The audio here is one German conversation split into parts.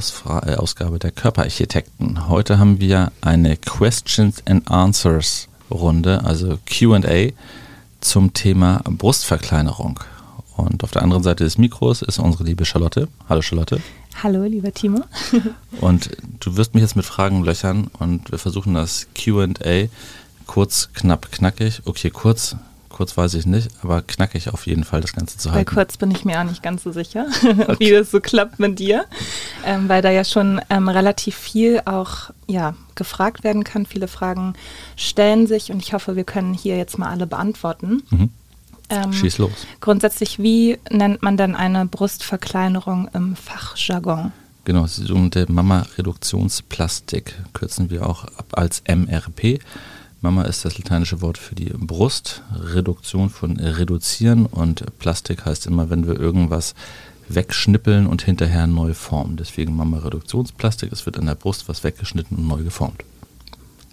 Ausfra äh, Ausgabe der Körperarchitekten. Heute haben wir eine Questions and Answers Runde, also QA, zum Thema Brustverkleinerung. Und auf der anderen Seite des Mikros ist unsere liebe Charlotte. Hallo Charlotte. Hallo, lieber Timo. und du wirst mich jetzt mit Fragen löchern und wir versuchen das QA kurz, knapp, knackig. Okay, kurz, kurz weiß ich nicht, aber knackig auf jeden Fall das Ganze zu halten. Bei kurz bin ich mir auch nicht ganz so sicher, okay. wie das so klappt mit dir, ähm, weil da ja schon ähm, relativ viel auch ja, gefragt werden kann. Viele Fragen stellen sich und ich hoffe, wir können hier jetzt mal alle beantworten. Mhm. Ähm, Schieß los. Grundsätzlich, wie nennt man dann eine Brustverkleinerung im Fachjargon? Genau, die sogenannte Mama-Reduktionsplastik kürzen wir auch ab als MRP. Mama ist das lateinische Wort für die Brust, Reduktion von reduzieren und Plastik heißt immer, wenn wir irgendwas wegschnippeln und hinterher neu formen. Deswegen Mama Reduktionsplastik, es wird an der Brust was weggeschnitten und neu geformt.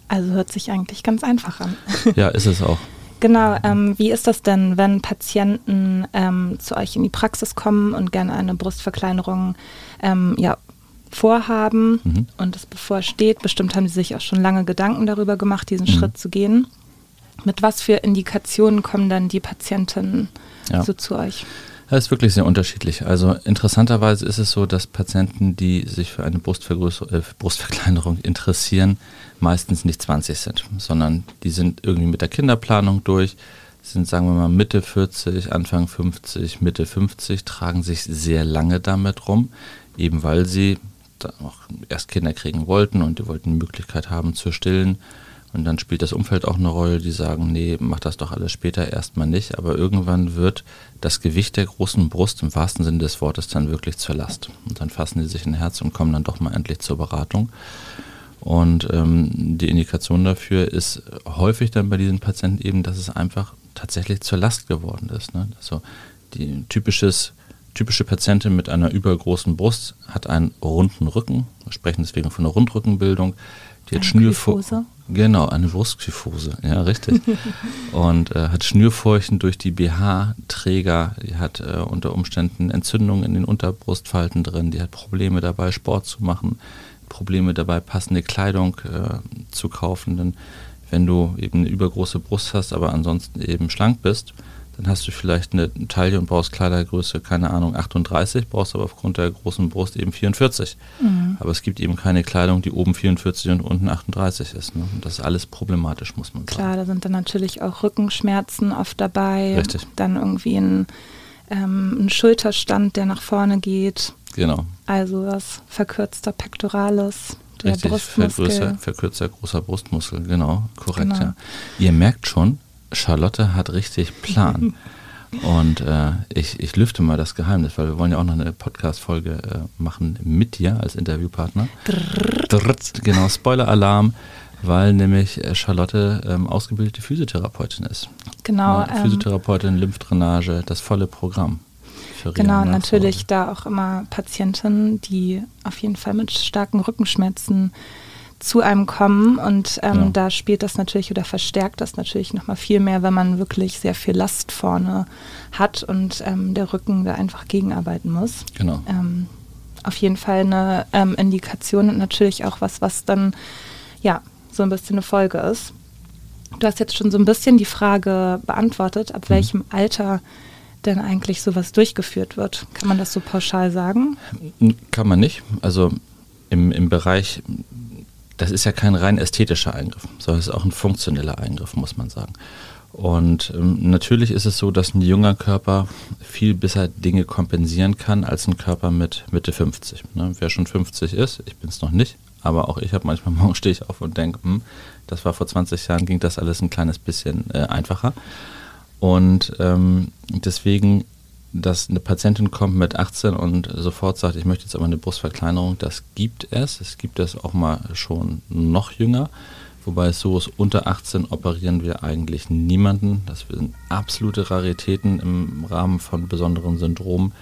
Also hört sich eigentlich ganz einfach an. Ja, ist es auch. Genau, ähm, wie ist das denn, wenn Patienten ähm, zu euch in die Praxis kommen und gerne eine Brustverkleinerung ähm, ja, vorhaben mhm. und es bevorsteht? Bestimmt haben sie sich auch schon lange Gedanken darüber gemacht, diesen mhm. Schritt zu gehen. Mit was für Indikationen kommen dann die Patienten ja. so zu euch? Das ist wirklich sehr unterschiedlich. Also interessanterweise ist es so, dass Patienten, die sich für eine äh, Brustverkleinerung interessieren, meistens nicht 20 sind, sondern die sind irgendwie mit der Kinderplanung durch, sind, sagen wir mal, Mitte 40, Anfang 50, Mitte 50, tragen sich sehr lange damit rum, eben weil sie auch erst Kinder kriegen wollten und die wollten die Möglichkeit haben zu stillen und dann spielt das Umfeld auch eine Rolle, die sagen, nee, mach das doch alles später erstmal nicht. Aber irgendwann wird das Gewicht der großen Brust im wahrsten Sinne des Wortes dann wirklich zur Last. Und dann fassen die sich ein Herz und kommen dann doch mal endlich zur Beratung. Und ähm, die Indikation dafür ist häufig dann bei diesen Patienten eben, dass es einfach tatsächlich zur Last geworden ist. Ne? Also die typisches, typische Patientin mit einer übergroßen Brust hat einen runden Rücken. Wir sprechen deswegen von einer Rundrückenbildung die hat Schnürfurchen. Genau, eine Brustkyphose, ja, richtig. und äh, hat Schnürfurchen durch die BH-Träger, die hat äh, unter Umständen Entzündungen in den Unterbrustfalten drin, die hat Probleme dabei, Sport zu machen, Probleme dabei, passende Kleidung äh, zu kaufen. Denn wenn du eben eine übergroße Brust hast, aber ansonsten eben schlank bist, dann hast du vielleicht eine Taille und brauchst Kleidergröße, keine Ahnung, 38, brauchst aber aufgrund der großen Brust eben 44. Mhm. Aber es gibt eben keine Kleidung, die oben 44 und unten 38 ist. Ne? Und das ist alles problematisch, muss man sagen. Klar, da sind dann natürlich auch Rückenschmerzen oft dabei. Richtig. Dann irgendwie ein, ähm, ein Schulterstand, der nach vorne geht. Genau. Also das verkürzter Pectoralis. Der Richtig, Brustmuskel. verkürzter großer Brustmuskel, genau, korrekt. Genau. Ja. Ihr merkt schon, Charlotte hat richtig Plan. Und äh, ich, ich lüfte mal das Geheimnis, weil wir wollen ja auch noch eine Podcast-Folge äh, machen mit dir als Interviewpartner. Drrrt. Genau, Spoiler-Alarm, weil nämlich äh, Charlotte ähm, ausgebildete Physiotherapeutin ist. Genau. Ja, Physiotherapeutin, ähm, Lymphdrainage, das volle Programm. Genau, natürlich da auch immer Patienten, die auf jeden Fall mit starken Rückenschmerzen zu einem kommen und ähm, ja. da spielt das natürlich oder verstärkt das natürlich nochmal viel mehr, wenn man wirklich sehr viel Last vorne hat und ähm, der Rücken da einfach gegenarbeiten muss. Genau. Ähm, auf jeden Fall eine ähm, Indikation und natürlich auch was, was dann ja so ein bisschen eine Folge ist. Du hast jetzt schon so ein bisschen die Frage beantwortet, ab mhm. welchem Alter denn eigentlich sowas durchgeführt wird. Kann man das so pauschal sagen? Kann man nicht. Also im, im Bereich das ist ja kein rein ästhetischer Eingriff, sondern es ist auch ein funktioneller Eingriff, muss man sagen. Und ähm, natürlich ist es so, dass ein junger Körper viel besser Dinge kompensieren kann als ein Körper mit Mitte 50. Ne? Wer schon 50 ist, ich bin es noch nicht, aber auch ich habe manchmal morgen stehe ich auf und denke, hm, das war vor 20 Jahren, ging das alles ein kleines bisschen äh, einfacher. Und ähm, deswegen dass eine Patientin kommt mit 18 und sofort sagt, ich möchte jetzt aber eine Brustverkleinerung, das gibt es. Es gibt es auch mal schon noch jünger. Wobei es so ist, unter 18 operieren wir eigentlich niemanden. Das sind absolute Raritäten im Rahmen von besonderen Syndromen.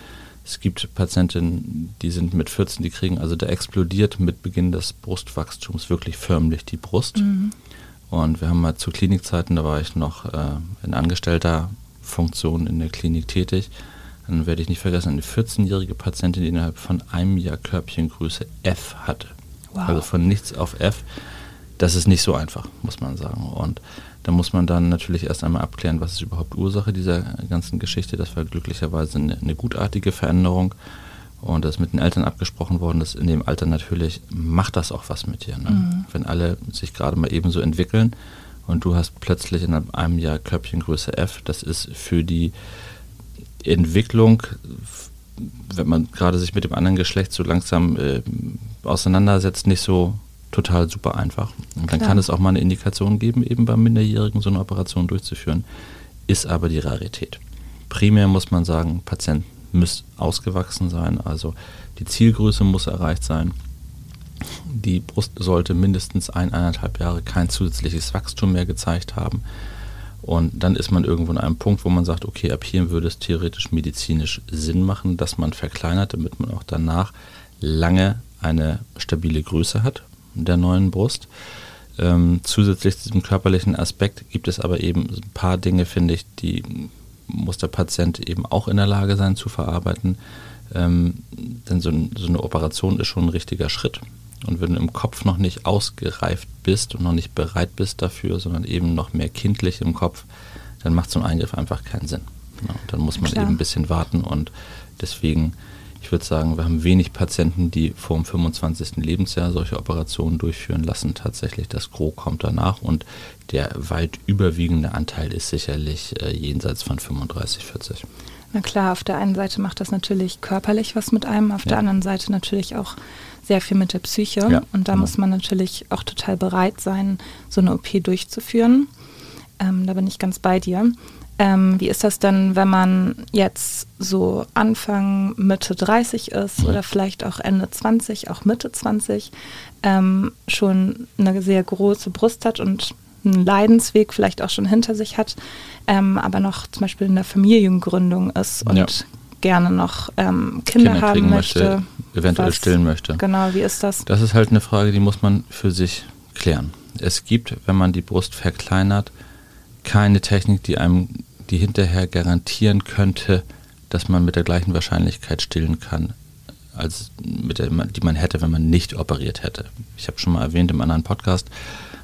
Es gibt Patientinnen, die sind mit 14, die kriegen, also da explodiert mit Beginn des Brustwachstums wirklich förmlich die Brust. Mhm. Und wir haben mal zu Klinikzeiten, da war ich noch äh, in angestellter Funktion in der Klinik tätig, dann werde ich nicht vergessen, eine 14-jährige Patientin, die innerhalb von einem Jahr Körbchengröße F hatte. Wow. Also von nichts auf F. Das ist nicht so einfach, muss man sagen. Und da muss man dann natürlich erst einmal abklären, was ist überhaupt Ursache dieser ganzen Geschichte. Das war glücklicherweise eine, eine gutartige Veränderung. Und das ist mit den Eltern abgesprochen worden, dass in dem Alter natürlich macht das auch was mit dir. Ne? Mhm. Wenn alle sich gerade mal ebenso entwickeln und du hast plötzlich in einem Jahr Körbchengröße F, das ist für die Entwicklung, wenn man gerade sich mit dem anderen Geschlecht so langsam äh, auseinandersetzt, nicht so total super einfach. Und dann Klar. kann es auch mal eine Indikation geben, eben beim Minderjährigen so eine Operation durchzuführen, ist aber die Rarität. Primär muss man sagen, Patient muss ausgewachsen sein, also die Zielgröße muss erreicht sein. Die Brust sollte mindestens ein, eineinhalb Jahre kein zusätzliches Wachstum mehr gezeigt haben. Und dann ist man irgendwo an einem Punkt, wo man sagt, okay, ab hier würde es theoretisch medizinisch Sinn machen, dass man verkleinert, damit man auch danach lange eine stabile Größe hat der neuen Brust. Ähm, zusätzlich zu diesem körperlichen Aspekt gibt es aber eben ein paar Dinge, finde ich, die muss der Patient eben auch in der Lage sein zu verarbeiten. Ähm, denn so, so, eine Operation ist schon ein richtiger Schritt. Und wenn du im Kopf noch nicht ausgereift bist und noch nicht bereit bist dafür, sondern eben noch mehr kindlich im Kopf, dann macht so ein Eingriff einfach keinen Sinn. Ja, dann muss man Klar. eben ein bisschen warten und deswegen ich würde sagen, wir haben wenig Patienten, die vor dem 25. Lebensjahr solche Operationen durchführen lassen. Tatsächlich, das Gros kommt danach und der weit überwiegende Anteil ist sicherlich äh, jenseits von 35, 40. Na klar, auf der einen Seite macht das natürlich körperlich was mit einem, auf ja. der anderen Seite natürlich auch sehr viel mit der Psyche. Ja, und da genau. muss man natürlich auch total bereit sein, so eine OP durchzuführen. Ähm, da bin ich ganz bei dir. Ähm, wie ist das denn, wenn man jetzt so Anfang, Mitte 30 ist ja. oder vielleicht auch Ende 20, auch Mitte 20, ähm, schon eine sehr große Brust hat und einen Leidensweg vielleicht auch schon hinter sich hat, ähm, aber noch zum Beispiel in der Familiengründung ist und ja. gerne noch ähm, Kinder, Kinder haben möchte, möchte eventuell was, stillen möchte. Genau, wie ist das? Das ist halt eine Frage, die muss man für sich klären. Es gibt, wenn man die Brust verkleinert, keine Technik, die einem die hinterher garantieren könnte, dass man mit der gleichen Wahrscheinlichkeit stillen kann, als mit der, die man hätte, wenn man nicht operiert hätte. Ich habe schon mal erwähnt im anderen Podcast,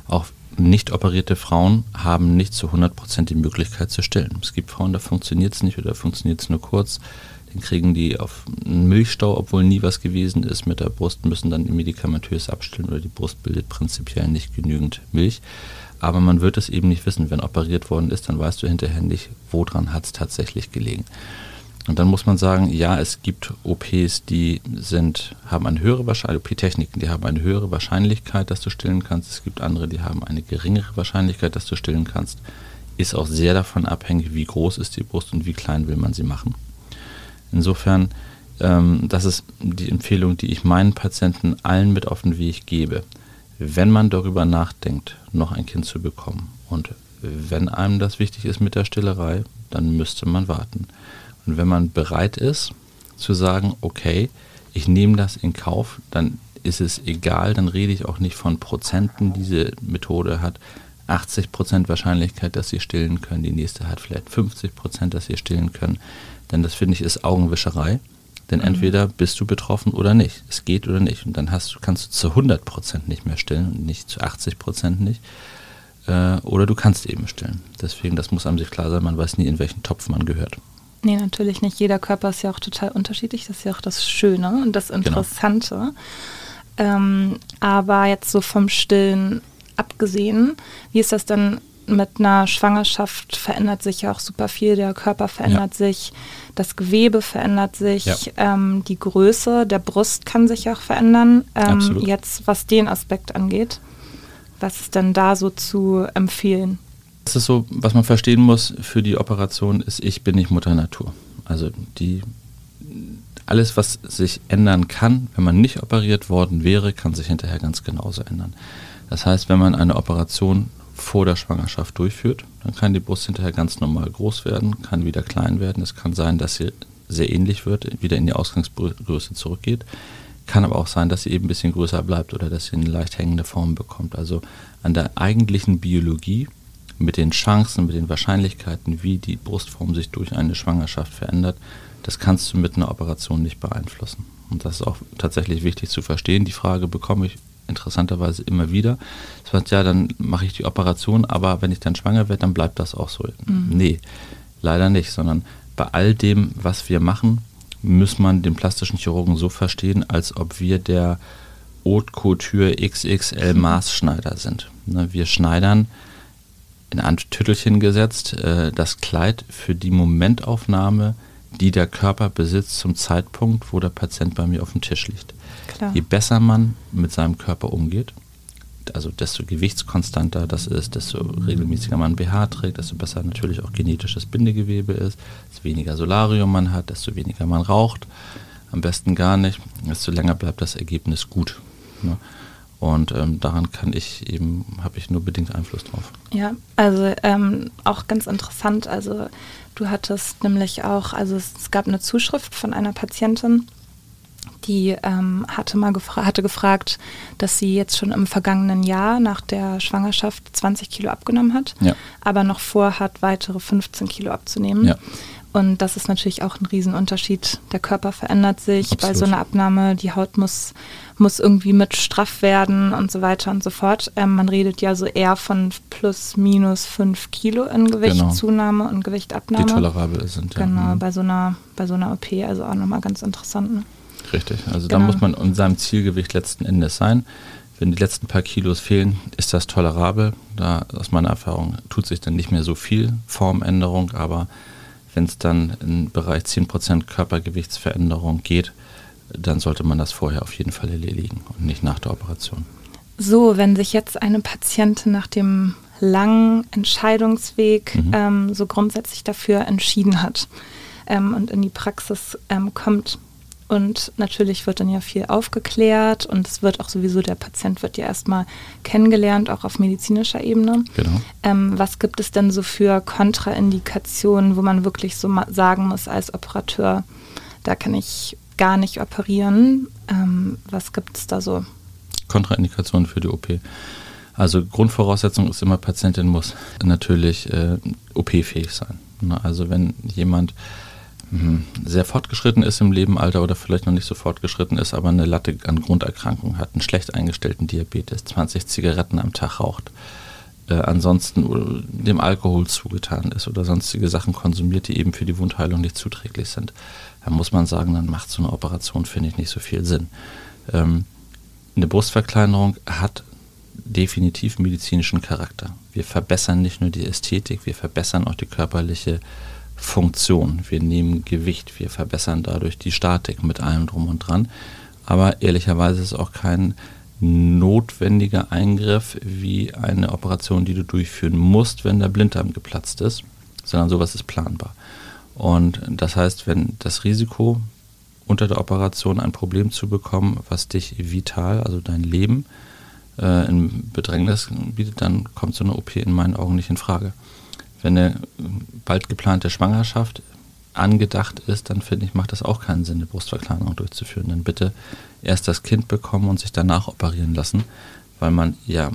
auch nicht operierte Frauen haben nicht zu 100% die Möglichkeit zu stillen. Es gibt Frauen, da funktioniert es nicht oder funktioniert es nur kurz. Dann kriegen die auf einen Milchstau, obwohl nie was gewesen ist mit der Brust, müssen dann medikamentös abstillen oder die Brust bildet prinzipiell nicht genügend Milch. Aber man wird es eben nicht wissen. Wenn operiert worden ist, dann weißt du hinterher nicht, woran hat es tatsächlich gelegen. Und dann muss man sagen, ja, es gibt OPs, die sind, haben eine höhere Wahrscheinlichkeit, OP-Techniken, die haben eine höhere Wahrscheinlichkeit, dass du stillen kannst. Es gibt andere, die haben eine geringere Wahrscheinlichkeit, dass du stillen kannst. Ist auch sehr davon abhängig, wie groß ist die Brust und wie klein will man sie machen. Insofern, ähm, das ist die Empfehlung, die ich meinen Patienten allen mit auf den Weg gebe wenn man darüber nachdenkt, noch ein Kind zu bekommen und wenn einem das wichtig ist mit der Stillerei, dann müsste man warten. Und wenn man bereit ist zu sagen, okay, ich nehme das in Kauf, dann ist es egal, dann rede ich auch nicht von Prozenten. Diese Methode hat 80 Prozent Wahrscheinlichkeit, dass sie stillen können. Die nächste hat vielleicht 50 Prozent, dass sie stillen können. Denn das finde ich ist Augenwischerei. Denn mhm. entweder bist du betroffen oder nicht. Es geht oder nicht. Und dann hast, kannst du zu 100 Prozent nicht mehr stillen und nicht zu 80 Prozent nicht. Äh, oder du kannst eben stillen. Deswegen, das muss einem sich klar sein, man weiß nie, in welchen Topf man gehört. Nee, natürlich nicht. Jeder Körper ist ja auch total unterschiedlich. Das ist ja auch das Schöne und das genau. Interessante. Genau. Ähm, aber jetzt so vom Stillen abgesehen, wie ist das dann mit einer Schwangerschaft verändert sich ja auch super viel. Der Körper verändert ja. sich, das Gewebe verändert sich, ja. ähm, die Größe der Brust kann sich auch verändern. Ähm, jetzt, was den Aspekt angeht, was ist denn da so zu empfehlen? Das ist so, was man verstehen muss für die Operation, ist, ich bin nicht Mutter Natur. Also die alles, was sich ändern kann, wenn man nicht operiert worden wäre, kann sich hinterher ganz genauso ändern. Das heißt, wenn man eine Operation vor der Schwangerschaft durchführt. Dann kann die Brust hinterher ganz normal groß werden, kann wieder klein werden. Es kann sein, dass sie sehr ähnlich wird, wieder in die Ausgangsgröße zurückgeht. Kann aber auch sein, dass sie eben ein bisschen größer bleibt oder dass sie eine leicht hängende Form bekommt. Also an der eigentlichen Biologie mit den Chancen, mit den Wahrscheinlichkeiten, wie die Brustform sich durch eine Schwangerschaft verändert, das kannst du mit einer Operation nicht beeinflussen. Und das ist auch tatsächlich wichtig zu verstehen. Die Frage bekomme ich interessanterweise immer wieder. Das heißt, ja, dann mache ich die Operation, aber wenn ich dann schwanger werde, dann bleibt das auch so. Mhm. Nee, leider nicht, sondern bei all dem, was wir machen, muss man den plastischen Chirurgen so verstehen, als ob wir der Haute Couture XXL Maßschneider sind. Ne, wir schneidern in ein Tüttelchen gesetzt äh, das Kleid für die Momentaufnahme, die der Körper besitzt zum Zeitpunkt, wo der Patient bei mir auf dem Tisch liegt. Klar. Je besser man mit seinem Körper umgeht, also desto gewichtskonstanter das ist, desto regelmäßiger man BH trägt, desto besser natürlich auch genetisches Bindegewebe ist, desto weniger Solarium man hat, desto weniger man raucht, am besten gar nicht, desto länger bleibt das Ergebnis gut. Ne? Und ähm, daran kann ich eben, habe ich nur bedingt Einfluss drauf. Ja, also ähm, auch ganz interessant. Also du hattest nämlich auch, also es, es gab eine Zuschrift von einer Patientin, die ähm, hatte mal gefra hatte gefragt, dass sie jetzt schon im vergangenen Jahr nach der Schwangerschaft 20 Kilo abgenommen hat, ja. aber noch vorhat, weitere 15 Kilo abzunehmen. Ja. Und das ist natürlich auch ein Riesenunterschied. Der Körper verändert sich Absolut. bei so einer Abnahme. Die Haut muss, muss irgendwie mit straff werden und so weiter und so fort. Ähm, man redet ja so eher von plus minus fünf Kilo in Gewichtszunahme genau. und Gewichtabnahme. Die tolerabel sind, ja. Genau, mhm. bei so einer, bei so einer OP, also auch nochmal ganz interessant. Ne? Richtig, also genau. da muss man in seinem Zielgewicht letzten Endes sein. Wenn die letzten paar Kilos fehlen, ist das tolerabel. Da aus meiner Erfahrung tut sich dann nicht mehr so viel Formänderung, aber wenn es dann im Bereich 10% Körpergewichtsveränderung geht, dann sollte man das vorher auf jeden Fall erledigen und nicht nach der Operation. So, wenn sich jetzt eine Patientin nach dem langen Entscheidungsweg mhm. ähm, so grundsätzlich dafür entschieden hat ähm, und in die Praxis ähm, kommt, und natürlich wird dann ja viel aufgeklärt und es wird auch sowieso, der Patient wird ja erstmal kennengelernt, auch auf medizinischer Ebene. Genau. Ähm, was gibt es denn so für Kontraindikationen, wo man wirklich so sagen muss als Operateur, da kann ich gar nicht operieren? Ähm, was gibt es da so? Kontraindikationen für die OP. Also Grundvoraussetzung ist immer, Patientin muss natürlich äh, OP-fähig sein. Ne? Also wenn jemand. Sehr fortgeschritten ist im Lebenalter oder vielleicht noch nicht so fortgeschritten ist, aber eine Latte an Grunderkrankungen hat, einen schlecht eingestellten Diabetes, 20 Zigaretten am Tag raucht, äh, ansonsten dem Alkohol zugetan ist oder sonstige Sachen konsumiert, die eben für die Wundheilung nicht zuträglich sind, dann muss man sagen, dann macht so eine Operation, finde ich, nicht so viel Sinn. Ähm, eine Brustverkleinerung hat definitiv medizinischen Charakter. Wir verbessern nicht nur die Ästhetik, wir verbessern auch die körperliche Funktion. Wir nehmen Gewicht, wir verbessern dadurch die Statik mit allem drum und dran. Aber ehrlicherweise ist es auch kein notwendiger Eingriff wie eine Operation, die du durchführen musst, wenn der Blinddarm geplatzt ist, sondern sowas ist planbar. Und das heißt, wenn das Risiko unter der Operation ein Problem zu bekommen, was dich vital, also dein Leben, äh, in Bedrängnis bietet, dann kommt so eine OP in meinen Augen nicht in Frage wenn eine bald geplante Schwangerschaft angedacht ist, dann finde ich, macht das auch keinen Sinn, eine Brustverkleinerung durchzuführen. Dann bitte erst das Kind bekommen und sich danach operieren lassen, weil man ja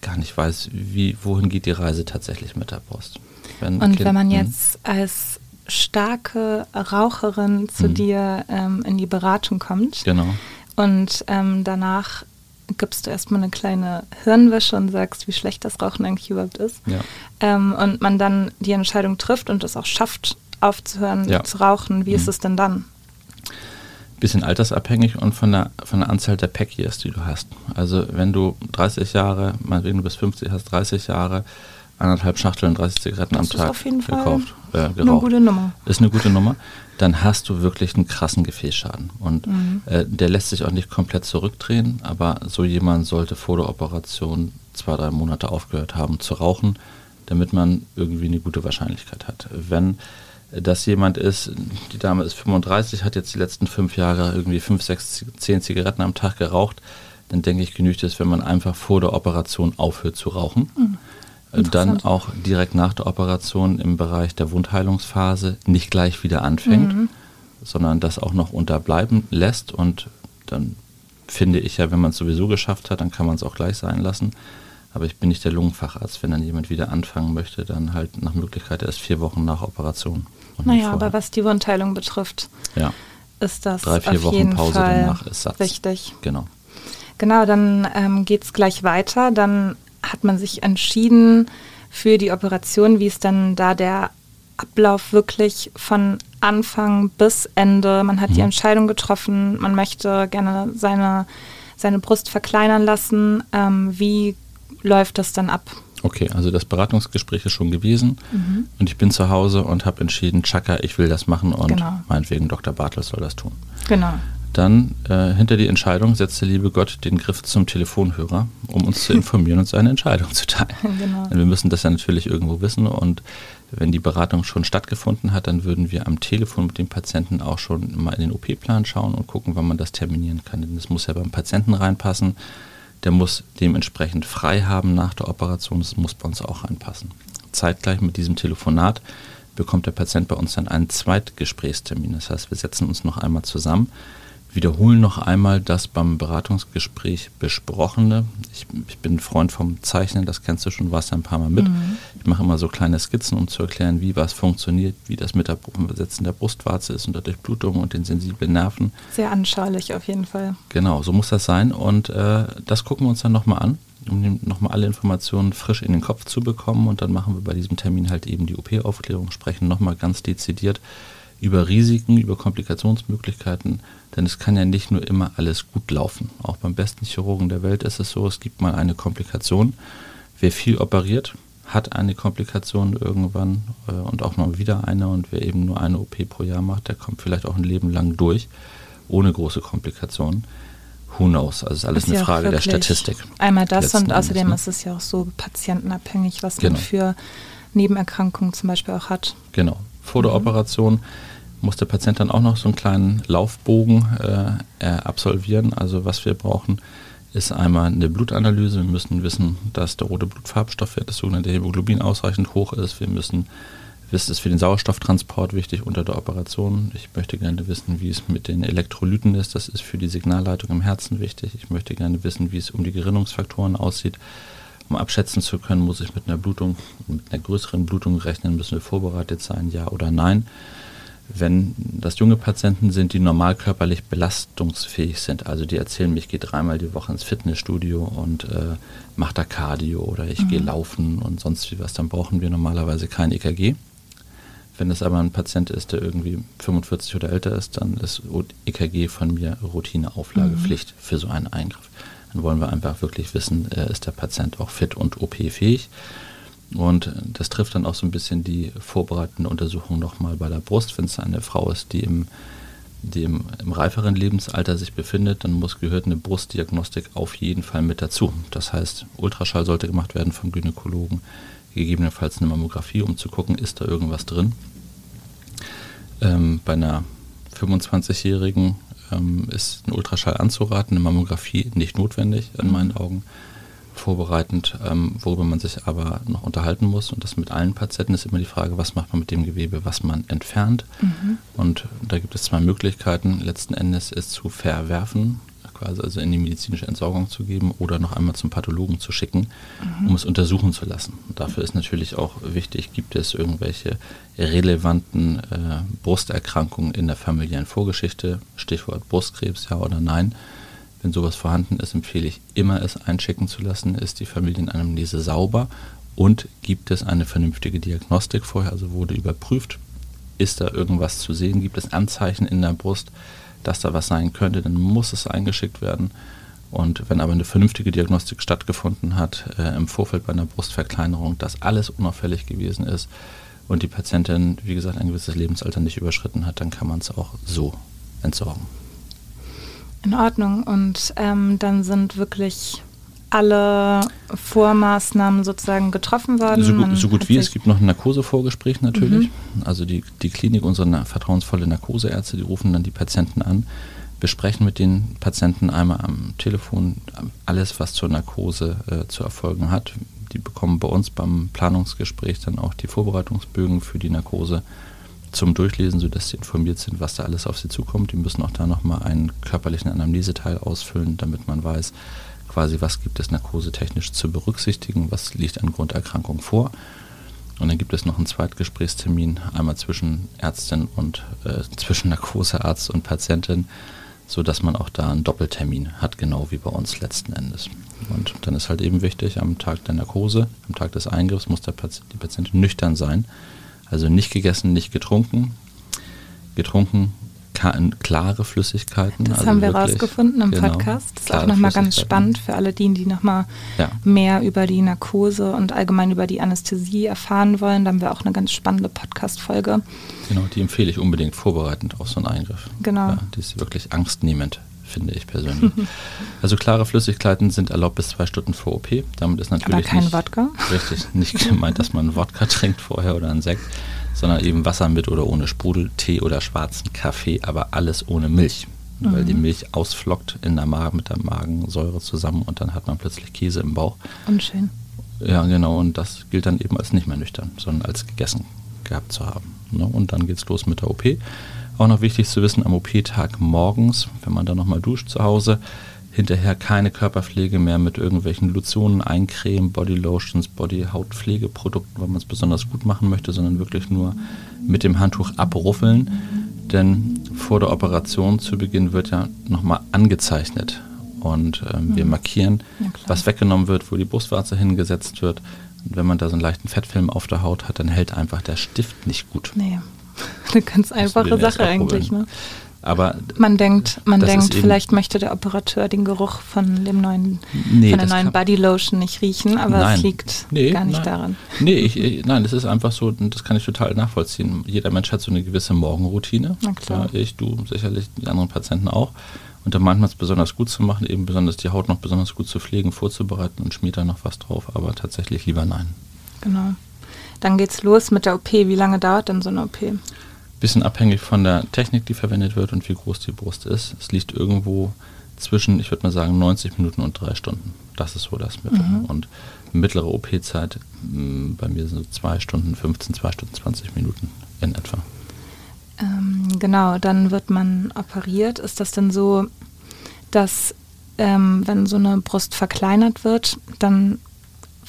gar nicht weiß, wie, wohin geht die Reise tatsächlich mit der Brust. Wenn und kind, wenn man hm? jetzt als starke Raucherin zu mh. dir ähm, in die Beratung kommt genau. und ähm, danach gibst du erstmal eine kleine Hirnwäsche und sagst, wie schlecht das Rauchen eigentlich überhaupt ist. Ja. Ähm, und man dann die Entscheidung trifft und es auch schafft, aufzuhören ja. zu rauchen. Wie mhm. ist es denn dann? Bisschen altersabhängig und von der, von der Anzahl der Pack Years, die du hast. Also wenn du 30 Jahre, meinetwegen du bist 50, hast 30 Jahre, anderthalb Schachteln 30 Zigaretten das am Tag auf jeden gekauft, Fall äh, geraucht. Eine gute Nummer. Ist eine gute Nummer dann hast du wirklich einen krassen Gefäßschaden. Und mhm. äh, der lässt sich auch nicht komplett zurückdrehen, aber so jemand sollte vor der Operation zwei, drei Monate aufgehört haben zu rauchen, damit man irgendwie eine gute Wahrscheinlichkeit hat. Wenn das jemand ist, die Dame ist 35, hat jetzt die letzten fünf Jahre irgendwie fünf, sechs, zehn Zigaretten am Tag geraucht, dann denke ich, genügt es, wenn man einfach vor der Operation aufhört zu rauchen. Mhm dann auch direkt nach der Operation im Bereich der Wundheilungsphase nicht gleich wieder anfängt, mhm. sondern das auch noch unterbleiben lässt und dann finde ich ja, wenn man es sowieso geschafft hat, dann kann man es auch gleich sein lassen. Aber ich bin nicht der Lungenfacharzt. Wenn dann jemand wieder anfangen möchte, dann halt nach Möglichkeit erst vier Wochen nach Operation. Naja, aber was die Wundheilung betrifft, ja. ist das drei, vier auf Wochen jeden Pause Fall danach ist Satz. wichtig. Genau. Genau, dann ähm, geht es gleich weiter. Dann hat man sich entschieden für die Operation, wie ist dann da der Ablauf wirklich von Anfang bis Ende. Man hat mhm. die Entscheidung getroffen, man möchte gerne seine, seine Brust verkleinern lassen. Ähm, wie läuft das dann ab? Okay, also das Beratungsgespräch ist schon gewesen mhm. und ich bin zu Hause und habe entschieden, Chaka, ich will das machen und genau. meinetwegen Dr. Bartels soll das tun. Genau. Dann äh, hinter die Entscheidung setzt der liebe Gott den Griff zum Telefonhörer, um uns zu informieren und seine Entscheidung zu teilen. Genau. Wir müssen das ja natürlich irgendwo wissen und wenn die Beratung schon stattgefunden hat, dann würden wir am Telefon mit dem Patienten auch schon mal in den OP-Plan schauen und gucken, wann man das terminieren kann. Denn das muss ja beim Patienten reinpassen. Der muss dementsprechend frei haben nach der Operation. Das muss bei uns auch reinpassen. Zeitgleich mit diesem Telefonat bekommt der Patient bei uns dann einen Zweitgesprächstermin. Das heißt, wir setzen uns noch einmal zusammen wiederholen noch einmal das beim Beratungsgespräch Besprochene. Ich, ich bin Freund vom Zeichnen, das kennst du schon, warst ja ein paar Mal mit. Mhm. Ich mache immer so kleine Skizzen, um zu erklären, wie was funktioniert, wie das mit der Setzen der Brustwarze ist und der Durchblutung und den sensiblen Nerven. Sehr anschaulich auf jeden Fall. Genau, so muss das sein. Und äh, das gucken wir uns dann nochmal an, um nochmal alle Informationen frisch in den Kopf zu bekommen. Und dann machen wir bei diesem Termin halt eben die OP-Aufklärung, sprechen nochmal ganz dezidiert über Risiken, über Komplikationsmöglichkeiten, denn es kann ja nicht nur immer alles gut laufen. Auch beim besten Chirurgen der Welt ist es so, es gibt mal eine Komplikation. Wer viel operiert, hat eine Komplikation irgendwann äh, und auch mal wieder eine und wer eben nur eine OP pro Jahr macht, der kommt vielleicht auch ein Leben lang durch, ohne große Komplikationen. Who knows? Also es ist alles ist eine ja Frage der Statistik. Einmal das und außerdem Endes, ne? ist es ja auch so patientenabhängig, was genau. man für Nebenerkrankungen zum Beispiel auch hat. Genau. Vor der mhm. Operation muss der Patient dann auch noch so einen kleinen Laufbogen äh, absolvieren. Also was wir brauchen, ist einmal eine Blutanalyse. Wir müssen wissen, dass der rote Blutfarbstoffwert, das sogenannte Hämoglobin, ausreichend hoch ist. Wir müssen wissen, ist für den Sauerstofftransport wichtig unter der Operation. Ich möchte gerne wissen, wie es mit den Elektrolyten ist. Das ist für die Signalleitung im Herzen wichtig. Ich möchte gerne wissen, wie es um die Gerinnungsfaktoren aussieht. Um abschätzen zu können, muss ich mit einer Blutung, mit einer größeren Blutung rechnen, müssen wir vorbereitet sein, ja oder nein wenn das junge Patienten sind, die normal körperlich belastungsfähig sind, also die erzählen mir, ich gehe dreimal die Woche ins Fitnessstudio und äh, mache da Cardio oder ich mhm. gehe laufen und sonst wie was, dann brauchen wir normalerweise kein EKG. Wenn es aber ein Patient ist, der irgendwie 45 oder älter ist, dann ist EKG von mir Routineauflagepflicht mhm. für so einen Eingriff. Dann wollen wir einfach wirklich wissen, äh, ist der Patient auch fit und OP-fähig. Und das trifft dann auch so ein bisschen die vorbereitende Untersuchung nochmal bei der Brust. Wenn es eine Frau ist, die im, die im, im, reiferen Lebensalter sich befindet, dann muss gehört eine Brustdiagnostik auf jeden Fall mit dazu. Das heißt, Ultraschall sollte gemacht werden vom Gynäkologen, gegebenenfalls eine Mammographie, um zu gucken, ist da irgendwas drin. Ähm, bei einer 25-Jährigen ähm, ist ein Ultraschall anzuraten, eine Mammographie nicht notwendig in meinen Augen vorbereitend, ähm, worüber man sich aber noch unterhalten muss. Und das mit allen Patienten ist immer die Frage, was macht man mit dem Gewebe, was man entfernt. Mhm. Und da gibt es zwei Möglichkeiten. Letzten Endes es zu verwerfen, quasi also in die medizinische Entsorgung zu geben oder noch einmal zum Pathologen zu schicken, mhm. um es untersuchen zu lassen. Und dafür ist natürlich auch wichtig, gibt es irgendwelche relevanten äh, Brusterkrankungen in der familiären Vorgeschichte, Stichwort Brustkrebs, ja oder nein. Wenn sowas vorhanden ist, empfehle ich immer, es einschicken zu lassen. Ist die Familienanamnese sauber und gibt es eine vernünftige Diagnostik vorher? Also wurde überprüft, ist da irgendwas zu sehen? Gibt es Anzeichen in der Brust, dass da was sein könnte? Dann muss es eingeschickt werden. Und wenn aber eine vernünftige Diagnostik stattgefunden hat, äh, im Vorfeld bei einer Brustverkleinerung, dass alles unauffällig gewesen ist und die Patientin, wie gesagt, ein gewisses Lebensalter nicht überschritten hat, dann kann man es auch so entsorgen. In Ordnung. Und ähm, dann sind wirklich alle Vormaßnahmen sozusagen getroffen worden. So, gut, so gut wie. Es gibt noch ein Narkosevorgespräch natürlich. Mhm. Also die, die Klinik, unsere vertrauensvolle Narkoseärzte, die rufen dann die Patienten an, besprechen mit den Patienten einmal am Telefon alles, was zur Narkose äh, zu erfolgen hat. Die bekommen bei uns beim Planungsgespräch dann auch die Vorbereitungsbögen für die Narkose zum Durchlesen, sodass sie informiert sind, was da alles auf sie zukommt. Die müssen auch da nochmal einen körperlichen Anamneseteil ausfüllen, damit man weiß, quasi, was gibt es narkosetechnisch zu berücksichtigen, was liegt an Grunderkrankung vor. Und dann gibt es noch einen Zweitgesprächstermin, einmal zwischen Ärztin und äh, zwischen Narkosearzt und Patientin, sodass man auch da einen Doppeltermin hat, genau wie bei uns letzten Endes. Und dann ist halt eben wichtig, am Tag der Narkose, am Tag des Eingriffs muss der Patient, die Patientin nüchtern sein. Also nicht gegessen, nicht getrunken. Getrunken klare Flüssigkeiten. Das also haben wir rausgefunden im genau, Podcast. Das ist auch nochmal ganz spannend für alle die, die nochmal ja. mehr über die Narkose und allgemein über die Anästhesie erfahren wollen. Da haben wir auch eine ganz spannende Podcast-Folge. Genau, die empfehle ich unbedingt vorbereitend auf so einen Eingriff. Genau. Ja, die ist wirklich angstnehmend finde ich persönlich. also klare Flüssigkeiten sind erlaubt bis zwei Stunden vor OP. Damit ist natürlich Aber kein nicht, Wodka? Richtig, nicht gemeint, dass man Wodka trinkt vorher oder einen Sekt, sondern eben Wasser mit oder ohne Sprudel, Tee oder schwarzen Kaffee, aber alles ohne Milch. Mhm. Weil die mhm. Milch ausflockt in der Magen mit der Magensäure zusammen und dann hat man plötzlich Käse im Bauch. Unschön. Ja, genau. Und das gilt dann eben als nicht mehr nüchtern, sondern als gegessen gehabt zu haben. Ne? Und dann geht es los mit der OP. Auch noch wichtig zu wissen, am OP-Tag morgens, wenn man dann nochmal duscht zu Hause, hinterher keine Körperpflege mehr mit irgendwelchen Lotionen, Eincremen, Bodylotions, Body-Hautpflegeprodukten, weil man es besonders gut machen möchte, sondern wirklich nur mit dem Handtuch abruffeln. Denn vor der Operation zu Beginn wird ja nochmal angezeichnet. Und ähm, wir mhm. markieren, was weggenommen wird, wo die Brustwarze hingesetzt wird. Und wenn man da so einen leichten Fettfilm auf der Haut hat, dann hält einfach der Stift nicht gut. Nee. Eine ganz einfache Sache eigentlich. Ne? Aber man denkt, man denkt, vielleicht möchte der Operateur den Geruch von dem neuen, nee, von der neuen Body Lotion nicht riechen, aber nein, es liegt nee, gar nicht nein. daran. Nee, ich, ich, nein, das ist einfach so, das kann ich total nachvollziehen. Jeder Mensch hat so eine gewisse Morgenroutine. Na klar. Ja, ich, du, sicherlich die anderen Patienten auch. Und da meint man es besonders gut zu machen, eben besonders die Haut noch besonders gut zu pflegen, vorzubereiten und schmiert da noch was drauf, aber tatsächlich lieber nein. Genau. Dann geht's los mit der OP. Wie lange dauert denn so eine OP? Bisschen abhängig von der Technik, die verwendet wird und wie groß die Brust ist. Es liegt irgendwo zwischen, ich würde mal sagen, 90 Minuten und drei Stunden. Das ist so das Mittel. Mhm. Und mittlere OP-Zeit hm, bei mir sind so zwei Stunden 15, zwei Stunden 20 Minuten in etwa. Ähm, genau, dann wird man operiert. Ist das denn so, dass ähm, wenn so eine Brust verkleinert wird, dann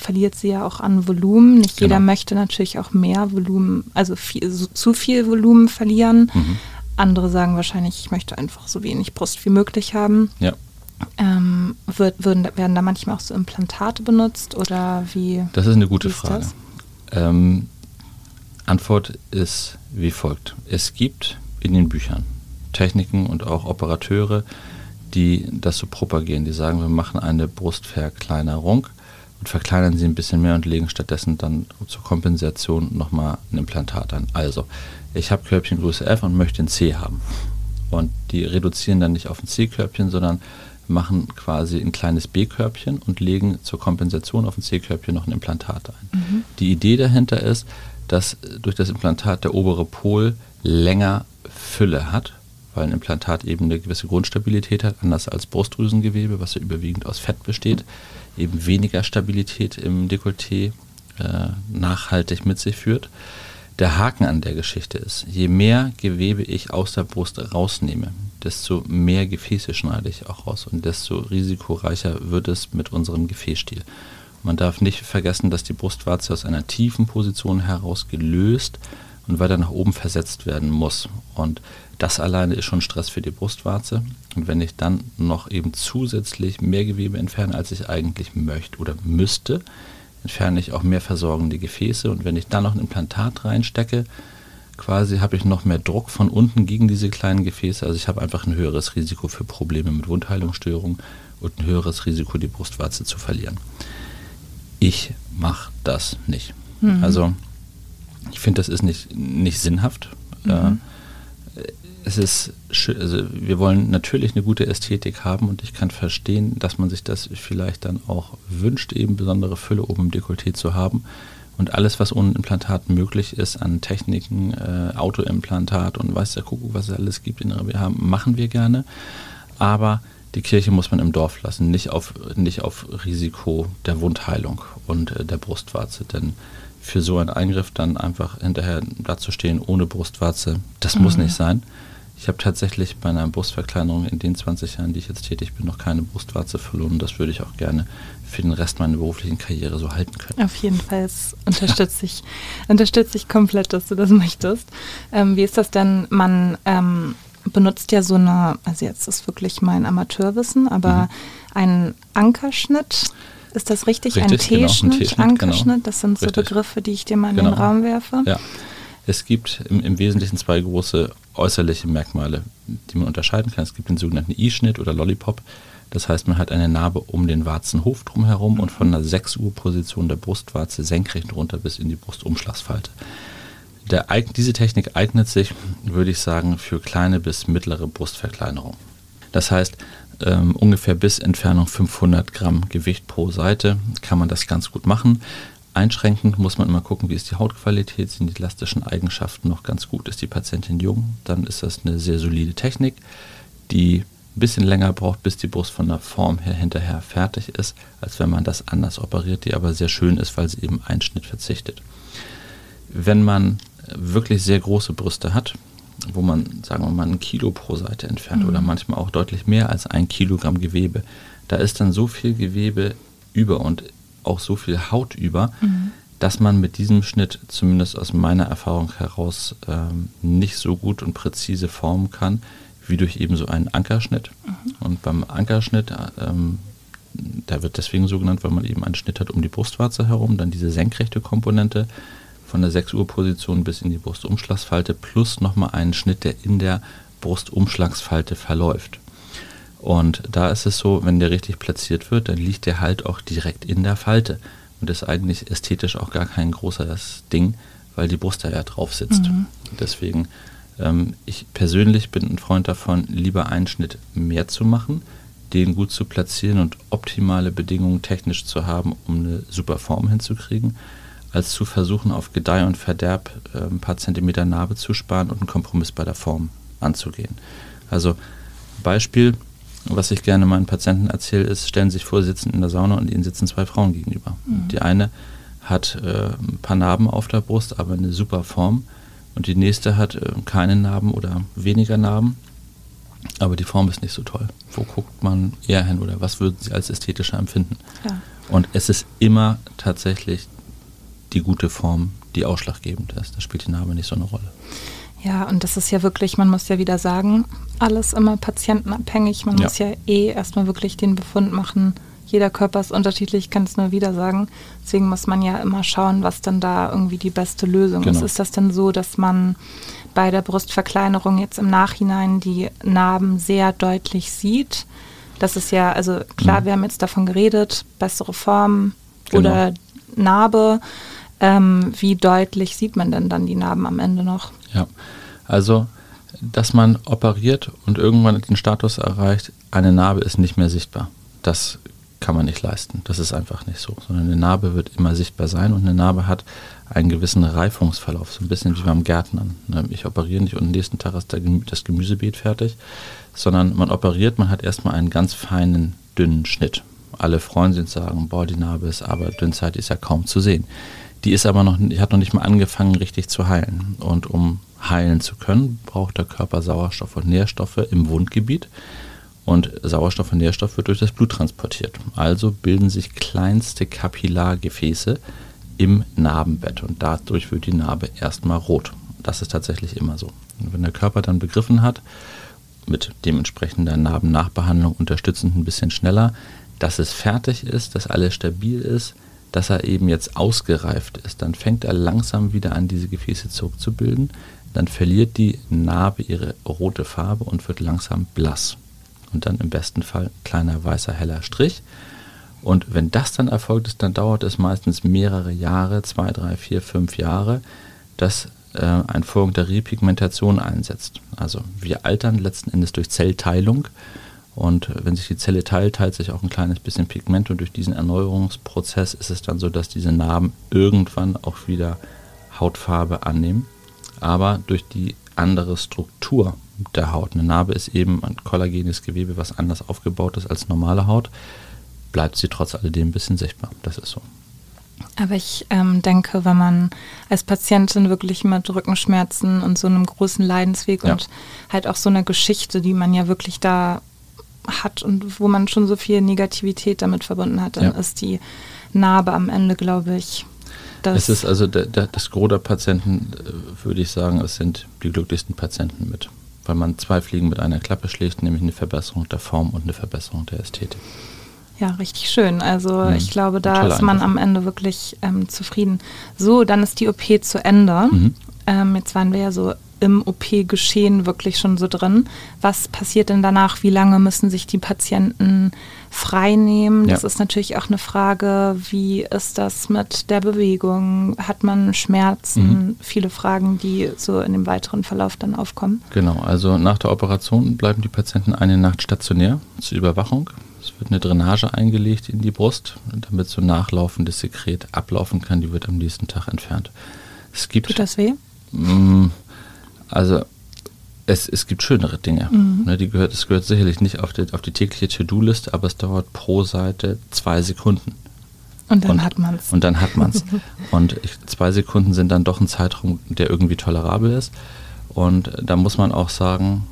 verliert sie ja auch an Volumen. Nicht genau. jeder möchte natürlich auch mehr Volumen, also viel, so, zu viel Volumen verlieren. Mhm. Andere sagen wahrscheinlich, ich möchte einfach so wenig Brust wie möglich haben. Ja. Ähm, wird, würden, werden da manchmal auch so Implantate benutzt oder wie? Das ist eine gute ist Frage. Ähm, Antwort ist wie folgt. Es gibt in den Büchern Techniken und auch Operateure, die das so propagieren. Die sagen, wir machen eine Brustverkleinerung und verkleinern sie ein bisschen mehr und legen stattdessen dann zur Kompensation nochmal ein Implantat an. Also, ich habe Körbchengröße F und möchte ein C haben. Und die reduzieren dann nicht auf ein C-Körbchen, sondern machen quasi ein kleines B-Körbchen und legen zur Kompensation auf ein C-Körbchen noch ein Implantat ein. Mhm. Die Idee dahinter ist, dass durch das Implantat der obere Pol länger Fülle hat, weil ein Implantat eben eine gewisse Grundstabilität hat, anders als Brustdrüsengewebe, was ja überwiegend aus Fett besteht. Mhm eben weniger Stabilität im Dekolleté äh, nachhaltig mit sich führt. Der Haken an der Geschichte ist, je mehr Gewebe ich aus der Brust rausnehme, desto mehr Gefäße schneide ich auch raus und desto risikoreicher wird es mit unserem Gefäßstil. Man darf nicht vergessen, dass die Brustwarze aus einer tiefen Position heraus gelöst und weiter nach oben versetzt werden muss. Und das alleine ist schon Stress für die Brustwarze. Und wenn ich dann noch eben zusätzlich mehr Gewebe entferne, als ich eigentlich möchte oder müsste, entferne ich auch mehr versorgende Gefäße. Und wenn ich dann noch ein Implantat reinstecke, quasi habe ich noch mehr Druck von unten gegen diese kleinen Gefäße. Also ich habe einfach ein höheres Risiko für Probleme mit Wundheilungsstörungen und ein höheres Risiko, die Brustwarze zu verlieren. Ich mache das nicht. Mhm. Also ich finde, das ist nicht, nicht sinnhaft. Mhm. Äh, es ist, also wir wollen natürlich eine gute Ästhetik haben und ich kann verstehen, dass man sich das vielleicht dann auch wünscht, eben besondere Fülle oben im Dekolleté zu haben. Und alles, was ohne Implantat möglich ist an Techniken, äh, Autoimplantat und weiß der Kuckuck, was es alles gibt in der haben, machen wir gerne. Aber die Kirche muss man im Dorf lassen, nicht auf, nicht auf Risiko der Wundheilung und äh, der Brustwarze. Denn für so einen Eingriff dann einfach hinterher dazustehen ohne Brustwarze, das mhm. muss nicht sein Ich habe tatsächlich bei einer Brustverkleinerung in den 20 Jahren, die ich jetzt tätig bin, noch keine Brustwarze verloren. Das würde ich auch gerne für den Rest meiner beruflichen Karriere so halten können. Auf jeden Fall unterstütze ich, unterstütze ich komplett, dass du das möchtest. Ähm, wie ist das denn? Man ähm, benutzt ja so eine, also jetzt ist wirklich mein Amateurwissen, aber mhm. ein Ankerschnitt. Ist das richtig? richtig ein T-Schnitt, genau, genau. Ankerschnitt? Genau. Das sind so richtig. Begriffe, die ich dir mal in genau. den Raum werfe. Ja. Es gibt im, im, Wesentlichen zwei große äußerliche Merkmale, die man unterscheiden kann. Es gibt den sogenannten I-Schnitt oder Lollipop. Das heißt, man hat eine Narbe um den Warzenhof drumherum und von der 6 Uhr Position der Brustwarze senkrecht runter bis in die Brustumschlagsfalte. Der, diese Technik eignet sich, würde ich sagen, für kleine bis mittlere Brustverkleinerung. Das heißt, ähm, ungefähr bis Entfernung 500 Gramm Gewicht pro Seite kann man das ganz gut machen. Einschränkend muss man immer gucken, wie ist die Hautqualität, sind die elastischen Eigenschaften noch ganz gut, ist die Patientin jung, dann ist das eine sehr solide Technik, die ein bisschen länger braucht, bis die Brust von der Form her hinterher fertig ist, als wenn man das anders operiert, die aber sehr schön ist, weil sie eben einen Schnitt verzichtet. Wenn man wirklich sehr große Brüste hat, wo man, sagen wir mal, ein Kilo pro Seite entfernt mhm. oder manchmal auch deutlich mehr als ein Kilogramm Gewebe, da ist dann so viel Gewebe über und auch so viel Haut über, mhm. dass man mit diesem Schnitt, zumindest aus meiner Erfahrung heraus, ähm, nicht so gut und präzise formen kann, wie durch eben so einen Ankerschnitt. Mhm. Und beim Ankerschnitt, ähm, der wird deswegen so genannt, weil man eben einen Schnitt hat um die Brustwarze herum, dann diese senkrechte Komponente von der 6 Uhr Position bis in die Brustumschlagsfalte plus nochmal einen Schnitt, der in der Brustumschlagsfalte verläuft. Und da ist es so, wenn der richtig platziert wird, dann liegt der halt auch direkt in der Falte. Und ist eigentlich ästhetisch auch gar kein großes Ding, weil die Brust da ja drauf sitzt. Mhm. Deswegen, ähm, ich persönlich bin ein Freund davon, lieber einen Schnitt mehr zu machen, den gut zu platzieren und optimale Bedingungen technisch zu haben, um eine super Form hinzukriegen, als zu versuchen, auf Gedeih und Verderb äh, ein paar Zentimeter Narbe zu sparen und einen Kompromiss bei der Form anzugehen. Also Beispiel, was ich gerne meinen Patienten erzähle, ist, stellen Sie sich vor, Sie sitzen in der Sauna und Ihnen sitzen zwei Frauen gegenüber. Mhm. Die eine hat äh, ein paar Narben auf der Brust, aber eine super Form. Und die nächste hat äh, keine Narben oder weniger Narben, aber die Form ist nicht so toll. Wo guckt man eher hin oder was würden Sie als ästhetischer empfinden? Ja. Und es ist immer tatsächlich die gute Form, die ausschlaggebend ist. Da spielt die Narbe nicht so eine Rolle. Ja, und das ist ja wirklich, man muss ja wieder sagen, alles immer patientenabhängig. Man ja. muss ja eh erstmal wirklich den Befund machen. Jeder Körper ist unterschiedlich, ich kann es nur wieder sagen. Deswegen muss man ja immer schauen, was dann da irgendwie die beste Lösung genau. ist. Ist das denn so, dass man bei der Brustverkleinerung jetzt im Nachhinein die Narben sehr deutlich sieht? Das ist ja, also klar, mhm. wir haben jetzt davon geredet, bessere Form genau. oder Narbe. Ähm, wie deutlich sieht man denn dann die Narben am Ende noch? Ja, also dass man operiert und irgendwann den Status erreicht, eine Narbe ist nicht mehr sichtbar. Das kann man nicht leisten. Das ist einfach nicht so. Sondern eine Narbe wird immer sichtbar sein und eine Narbe hat einen gewissen Reifungsverlauf, so ein bisschen wie beim Gärtnern. Ne, ich operiere nicht und am nächsten Tag ist das Gemüsebeet fertig, sondern man operiert, man hat erstmal einen ganz feinen, dünnen Schnitt. Alle freuen sich und sagen, boah, die Narbe ist aber Dünnzeit ist ja kaum zu sehen. Die ist aber noch, hat noch nicht mal angefangen, richtig zu heilen. Und um heilen zu können, braucht der Körper Sauerstoff und Nährstoffe im Wundgebiet. Und Sauerstoff und Nährstoff wird durch das Blut transportiert. Also bilden sich kleinste Kapillargefäße im Narbenbett und dadurch wird die Narbe erstmal rot. Das ist tatsächlich immer so. Und wenn der Körper dann begriffen hat, mit dementsprechender Narbennachbehandlung unterstützend ein bisschen schneller, dass es fertig ist, dass alles stabil ist, dass er eben jetzt ausgereift ist, dann fängt er langsam wieder an, diese Gefäße zurückzubilden. Dann verliert die Narbe ihre rote Farbe und wird langsam blass. Und dann im besten Fall kleiner weißer heller Strich. Und wenn das dann erfolgt ist, dann dauert es meistens mehrere Jahre, zwei, drei, vier, fünf Jahre, dass äh, ein Vorgang der Repigmentation einsetzt. Also wir altern letzten Endes durch Zellteilung und wenn sich die Zelle teilt, teilt sich auch ein kleines bisschen Pigment und durch diesen Erneuerungsprozess ist es dann so, dass diese Narben irgendwann auch wieder Hautfarbe annehmen. Aber durch die andere Struktur der Haut, eine Narbe ist eben ein kollagenes Gewebe, was anders aufgebaut ist als normale Haut, bleibt sie trotz alledem ein bisschen sichtbar. Das ist so. Aber ich ähm, denke, wenn man als Patientin wirklich mit Rückenschmerzen und so einem großen Leidensweg ja. und halt auch so einer Geschichte, die man ja wirklich da hat und wo man schon so viel Negativität damit verbunden hat, dann ja. ist die Narbe am Ende, glaube ich. Das es ist also der, der, das Gros der Patienten, äh, würde ich sagen, es sind die glücklichsten Patienten mit. Weil man zwei Fliegen mit einer Klappe schlägt, nämlich eine Verbesserung der Form und eine Verbesserung der Ästhetik. Ja, richtig schön. Also mhm. ich glaube, da ist man am Ende wirklich ähm, zufrieden. So, dann ist die OP zu Ende. Mhm. Ähm, jetzt waren wir ja so im OP-Geschehen wirklich schon so drin. Was passiert denn danach? Wie lange müssen sich die Patienten freinehmen? Das ja. ist natürlich auch eine Frage, wie ist das mit der Bewegung? Hat man Schmerzen? Mhm. Viele Fragen, die so in dem weiteren Verlauf dann aufkommen. Genau, also nach der Operation bleiben die Patienten eine Nacht stationär zur Überwachung. Es wird eine Drainage eingelegt in die Brust, damit so nachlaufendes Sekret ablaufen kann. Die wird am nächsten Tag entfernt. Es gibt, Tut das weh? Also es, es gibt schönere Dinge. Mhm. Ne, die gehört, es gehört sicherlich nicht auf die, auf die tägliche To-Do-Liste, aber es dauert pro Seite zwei Sekunden. Und dann und, hat man es. Und dann hat man es. und ich, zwei Sekunden sind dann doch ein Zeitraum, der irgendwie tolerabel ist. Und da muss man auch sagen,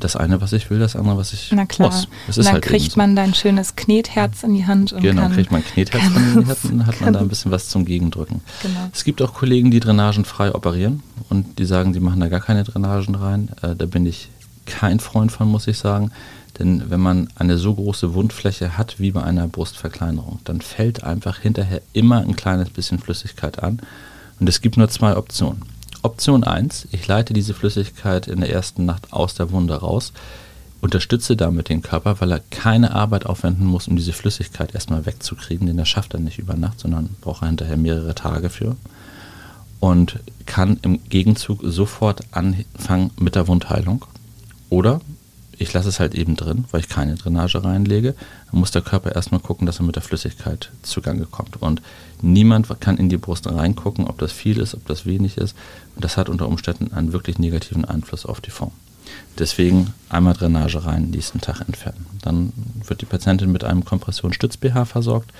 das eine, was ich will, das andere, was ich Na klar. muss. Das ist dann halt kriegt man dein schönes Knetherz in die Hand. Und genau, kann, kriegt man Knetherz in die Hand und hat man da ein bisschen was zum Gegendrücken. Genau. Es gibt auch Kollegen, die Drainagen frei operieren und die sagen, sie machen da gar keine Drainagen rein. Äh, da bin ich kein Freund von, muss ich sagen. Denn wenn man eine so große Wundfläche hat wie bei einer Brustverkleinerung, dann fällt einfach hinterher immer ein kleines bisschen Flüssigkeit an. Und es gibt nur zwei Optionen. Option 1, ich leite diese Flüssigkeit in der ersten Nacht aus der Wunde raus, unterstütze damit den Körper, weil er keine Arbeit aufwenden muss, um diese Flüssigkeit erstmal wegzukriegen, denn das schafft er nicht über Nacht, sondern braucht er hinterher mehrere Tage für. Und kann im Gegenzug sofort anfangen mit der Wundheilung. Oder ich lasse es halt eben drin, weil ich keine Drainage reinlege. Dann muss der Körper erstmal gucken, dass er mit der Flüssigkeit zugange kommt. Und niemand kann in die Brust reingucken, ob das viel ist, ob das wenig ist. Und das hat unter Umständen einen wirklich negativen Einfluss auf die Form. Deswegen einmal Drainage rein, nächsten Tag entfernen. Dann wird die Patientin mit einem Kompressionsstütz-BH versorgt.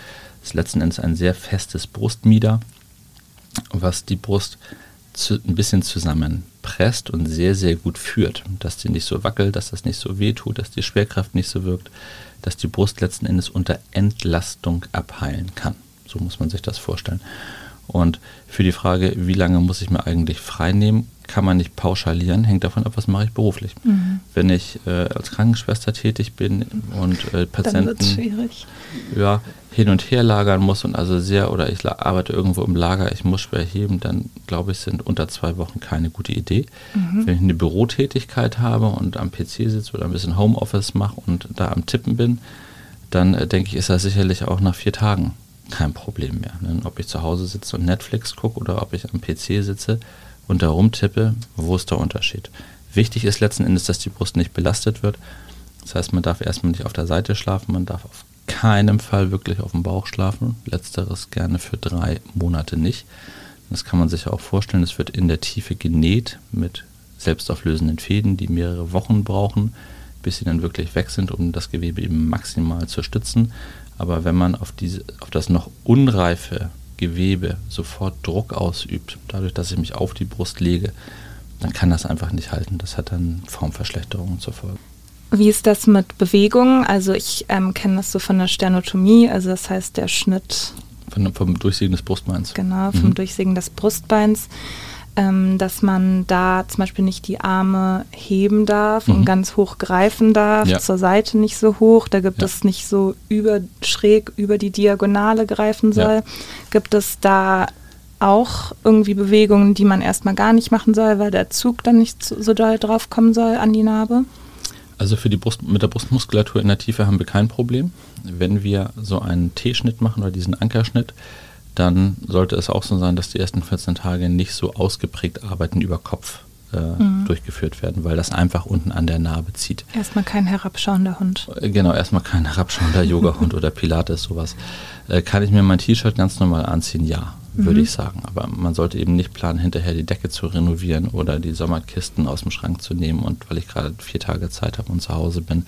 Das ist letzten Endes ein sehr festes Brustmieder, was die Brust zu, ein bisschen zusammenpresst und sehr, sehr gut führt. Dass die nicht so wackelt, dass das nicht so weh tut, dass die Schwerkraft nicht so wirkt, dass die Brust letzten Endes unter Entlastung abheilen kann. So muss man sich das vorstellen. Und für die Frage, wie lange muss ich mir eigentlich frei nehmen, kann man nicht pauschalieren, hängt davon ab, was mache ich beruflich. Mhm. Wenn ich äh, als Krankenschwester tätig bin und äh, Patienten ja, hin und her lagern muss und also sehr, oder ich arbeite irgendwo im Lager, ich muss schwer heben, dann glaube ich, sind unter zwei Wochen keine gute Idee. Mhm. Wenn ich eine Bürotätigkeit habe und am PC sitze oder ein bisschen Homeoffice mache und da am Tippen bin, dann äh, denke ich, ist das sicherlich auch nach vier Tagen kein Problem mehr. Ne? Ob ich zu Hause sitze und Netflix gucke oder ob ich am PC sitze, und da rumtippe, wo ist der Unterschied? Wichtig ist letzten Endes, dass die Brust nicht belastet wird. Das heißt, man darf erstmal nicht auf der Seite schlafen, man darf auf keinen Fall wirklich auf dem Bauch schlafen. Letzteres gerne für drei Monate nicht. Das kann man sich auch vorstellen. Es wird in der Tiefe genäht mit selbstauflösenden Fäden, die mehrere Wochen brauchen, bis sie dann wirklich weg sind, um das Gewebe eben maximal zu stützen. Aber wenn man auf, diese, auf das noch unreife Gewebe sofort Druck ausübt, dadurch, dass ich mich auf die Brust lege, dann kann das einfach nicht halten. Das hat dann Formverschlechterungen zur Folge. Wie ist das mit Bewegung? Also ich ähm, kenne das so von der Sternotomie, also das heißt der Schnitt. Von, vom Durchsägen des Brustbeins. Genau, vom mhm. Durchsägen des Brustbeins ähm, dass man da zum Beispiel nicht die Arme heben darf mhm. und ganz hoch greifen darf, ja. zur Seite nicht so hoch, da gibt ja. es nicht so über, schräg über die Diagonale greifen soll. Gibt es da auch irgendwie Bewegungen, die man erstmal gar nicht machen soll, weil der Zug dann nicht so, so doll drauf kommen soll an die Narbe? Also für die Brust, mit der Brustmuskulatur in der Tiefe haben wir kein Problem. Wenn wir so einen T-Schnitt machen oder diesen Ankerschnitt, dann sollte es auch so sein, dass die ersten 14 Tage nicht so ausgeprägt Arbeiten über Kopf äh, mhm. durchgeführt werden, weil das einfach unten an der Narbe zieht. Erstmal kein herabschauender Hund. Äh, genau, erstmal kein herabschauender Yoga-Hund oder Pilates, sowas. Äh, kann ich mir mein T-Shirt ganz normal anziehen? Ja, würde mhm. ich sagen. Aber man sollte eben nicht planen, hinterher die Decke zu renovieren oder die Sommerkisten aus dem Schrank zu nehmen und weil ich gerade vier Tage Zeit habe und zu Hause bin,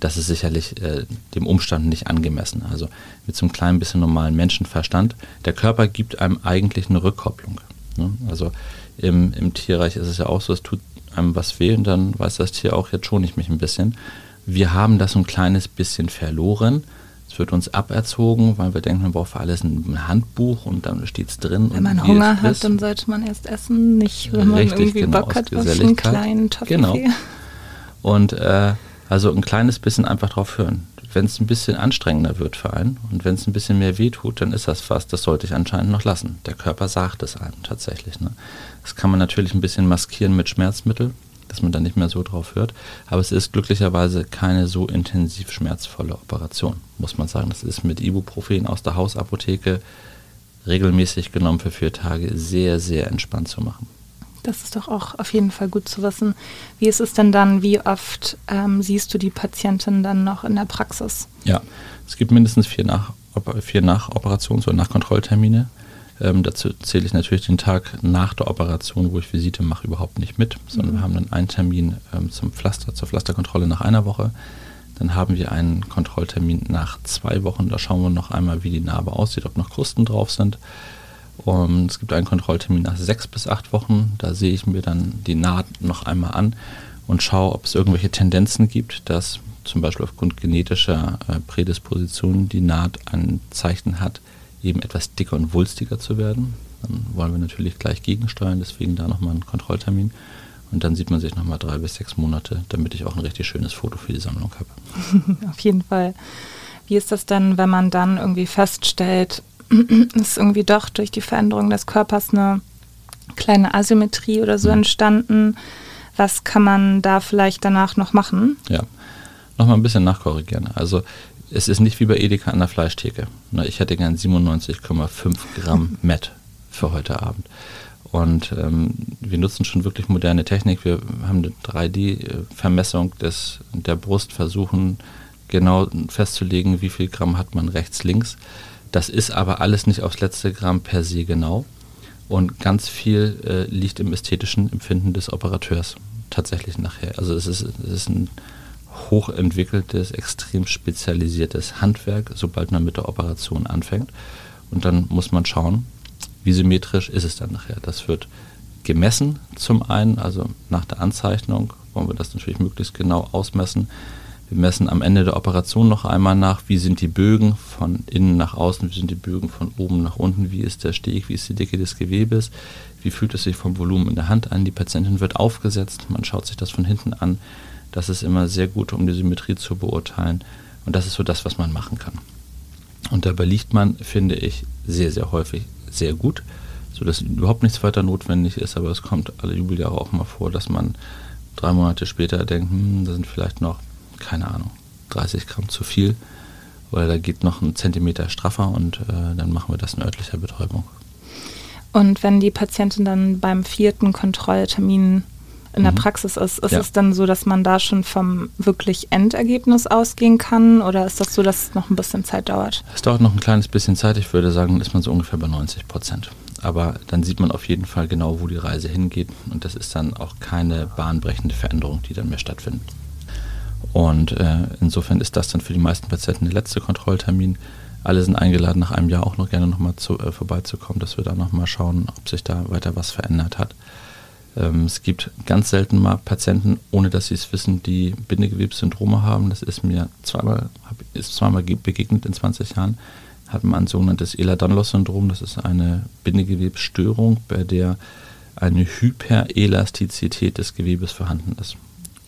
das ist sicherlich äh, dem Umstand nicht angemessen. Also mit so einem kleinen bisschen normalen Menschenverstand, der Körper gibt einem eigentlich eine Rückkopplung. Ne? Also im, im Tierreich ist es ja auch so, es tut einem was weh und dann weiß das Tier auch, jetzt schone ich mich ein bisschen. Wir haben das ein kleines bisschen verloren. Es wird uns aberzogen, weil wir denken, man braucht für alles ein Handbuch und dann steht es drin. Wenn man Hunger hat, dann sollte man erst essen, nicht wenn man Richtig, irgendwie genau, Bock hat auf einen kleinen Toffee. Genau. Und äh, also ein kleines bisschen einfach drauf hören. Wenn es ein bisschen anstrengender wird für einen und wenn es ein bisschen mehr wehtut, dann ist das fast, das sollte ich anscheinend noch lassen. Der Körper sagt es einem tatsächlich. Ne? Das kann man natürlich ein bisschen maskieren mit Schmerzmittel, dass man da nicht mehr so drauf hört. Aber es ist glücklicherweise keine so intensiv schmerzvolle Operation, muss man sagen. Das ist mit Ibuprofen aus der Hausapotheke regelmäßig genommen für vier Tage sehr, sehr entspannt zu machen. Das ist doch auch auf jeden Fall gut zu wissen. Wie ist es denn dann, wie oft ähm, siehst du die Patientin dann noch in der Praxis? Ja, es gibt mindestens vier, Nach vier Nachoperations- oder Nachkontrolltermine. Ähm, dazu zähle ich natürlich den Tag nach der Operation, wo ich Visite mache, überhaupt nicht mit, sondern mhm. wir haben dann einen Termin ähm, zum Pflaster, zur Pflasterkontrolle nach einer Woche. Dann haben wir einen Kontrolltermin nach zwei Wochen. Da schauen wir noch einmal, wie die Narbe aussieht, ob noch Krusten drauf sind. Und es gibt einen Kontrolltermin nach sechs bis acht Wochen. Da sehe ich mir dann die Naht noch einmal an und schaue, ob es irgendwelche Tendenzen gibt, dass zum Beispiel aufgrund genetischer äh, Prädispositionen die Naht ein Zeichen hat, eben etwas dicker und wulstiger zu werden. Dann wollen wir natürlich gleich gegensteuern, deswegen da nochmal einen Kontrolltermin. Und dann sieht man sich nochmal drei bis sechs Monate, damit ich auch ein richtig schönes Foto für die Sammlung habe. Auf jeden Fall. Wie ist das denn, wenn man dann irgendwie feststellt, ist irgendwie doch durch die Veränderung des Körpers eine kleine Asymmetrie oder so mhm. entstanden. Was kann man da vielleicht danach noch machen? Ja, nochmal ein bisschen nachkorrigieren. Also es ist nicht wie bei Edeka an der Fleischtheke. Ich hätte gern 97,5 Gramm Met für heute Abend. Und ähm, wir nutzen schon wirklich moderne Technik. Wir haben eine 3D-Vermessung der Brust, versuchen genau festzulegen, wie viel Gramm hat man rechts, links. Das ist aber alles nicht aufs letzte Gramm per se genau. Und ganz viel äh, liegt im ästhetischen Empfinden des Operateurs tatsächlich nachher. Also es ist, es ist ein hochentwickeltes, extrem spezialisiertes Handwerk, sobald man mit der Operation anfängt. Und dann muss man schauen, wie symmetrisch ist es dann nachher. Das wird gemessen zum einen, also nach der Anzeichnung wollen wir das natürlich möglichst genau ausmessen. Wir messen am Ende der Operation noch einmal nach, wie sind die Bögen von innen nach außen, wie sind die Bögen von oben nach unten, wie ist der Steg, wie ist die Dicke des Gewebes, wie fühlt es sich vom Volumen in der Hand an. Die Patientin wird aufgesetzt, man schaut sich das von hinten an. Das ist immer sehr gut, um die Symmetrie zu beurteilen. Und das ist so das, was man machen kann. Und dabei liegt man, finde ich, sehr, sehr häufig sehr gut, sodass überhaupt nichts weiter notwendig ist. Aber es kommt alle Jubeljahre auch mal vor, dass man drei Monate später denkt, hm, da sind vielleicht noch keine Ahnung, 30 Gramm zu viel. Oder da geht noch ein Zentimeter straffer und äh, dann machen wir das in örtlicher Betäubung. Und wenn die Patientin dann beim vierten Kontrolltermin in der mhm. Praxis ist, ist ja. es dann so, dass man da schon vom wirklich Endergebnis ausgehen kann oder ist das so, dass es noch ein bisschen Zeit dauert? Es dauert noch ein kleines bisschen Zeit. Ich würde sagen, ist man so ungefähr bei 90 Prozent. Aber dann sieht man auf jeden Fall genau, wo die Reise hingeht und das ist dann auch keine bahnbrechende Veränderung, die dann mehr stattfindet. Und äh, insofern ist das dann für die meisten Patienten der letzte Kontrolltermin. Alle sind eingeladen, nach einem Jahr auch noch gerne nochmal äh, vorbeizukommen, dass wir da nochmal schauen, ob sich da weiter was verändert hat. Ähm, es gibt ganz selten mal Patienten, ohne dass sie es wissen, die Bindegewebssyndrome haben. Das ist mir zweimal, ist zweimal begegnet in 20 Jahren. Hat man ein sogenanntes Ehlers-Danlos-Syndrom. Das ist eine Bindegewebsstörung, bei der eine Hyperelastizität des Gewebes vorhanden ist.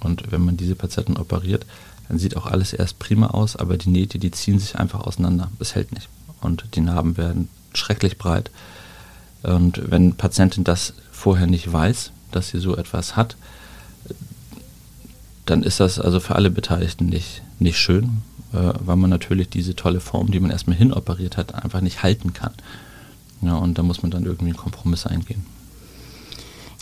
Und wenn man diese Patienten operiert, dann sieht auch alles erst prima aus, aber die Nähte, die ziehen sich einfach auseinander. Es hält nicht. Und die Narben werden schrecklich breit. Und wenn Patientin das vorher nicht weiß, dass sie so etwas hat, dann ist das also für alle Beteiligten nicht, nicht schön, äh, weil man natürlich diese tolle Form, die man erstmal hinoperiert hat, einfach nicht halten kann. Ja, und da muss man dann irgendwie einen Kompromiss eingehen.